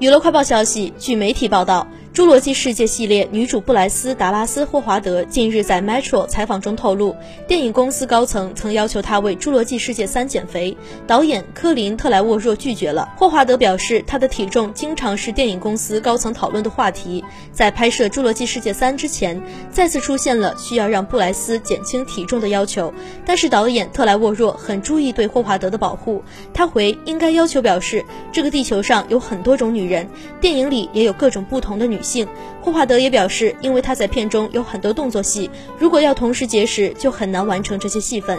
娱乐快报消息，据媒体报道。《侏罗纪世界》系列女主布莱斯·达拉斯·霍华德近日在 Metro 采访中透露，电影公司高层曾要求她为《侏罗纪世界三》减肥，导演科林·特莱沃若拒绝了。霍华德表示，她的体重经常是电影公司高层讨论的话题。在拍摄《侏罗纪世界三》之前，再次出现了需要让布莱斯减轻体重的要求，但是导演特莱沃若很注意对霍华德的保护。他回应该要求表示，这个地球上有很多种女人，电影里也有各种不同的女。性霍华德也表示，因为他在片中有很多动作戏，如果要同时结识，就很难完成这些戏份。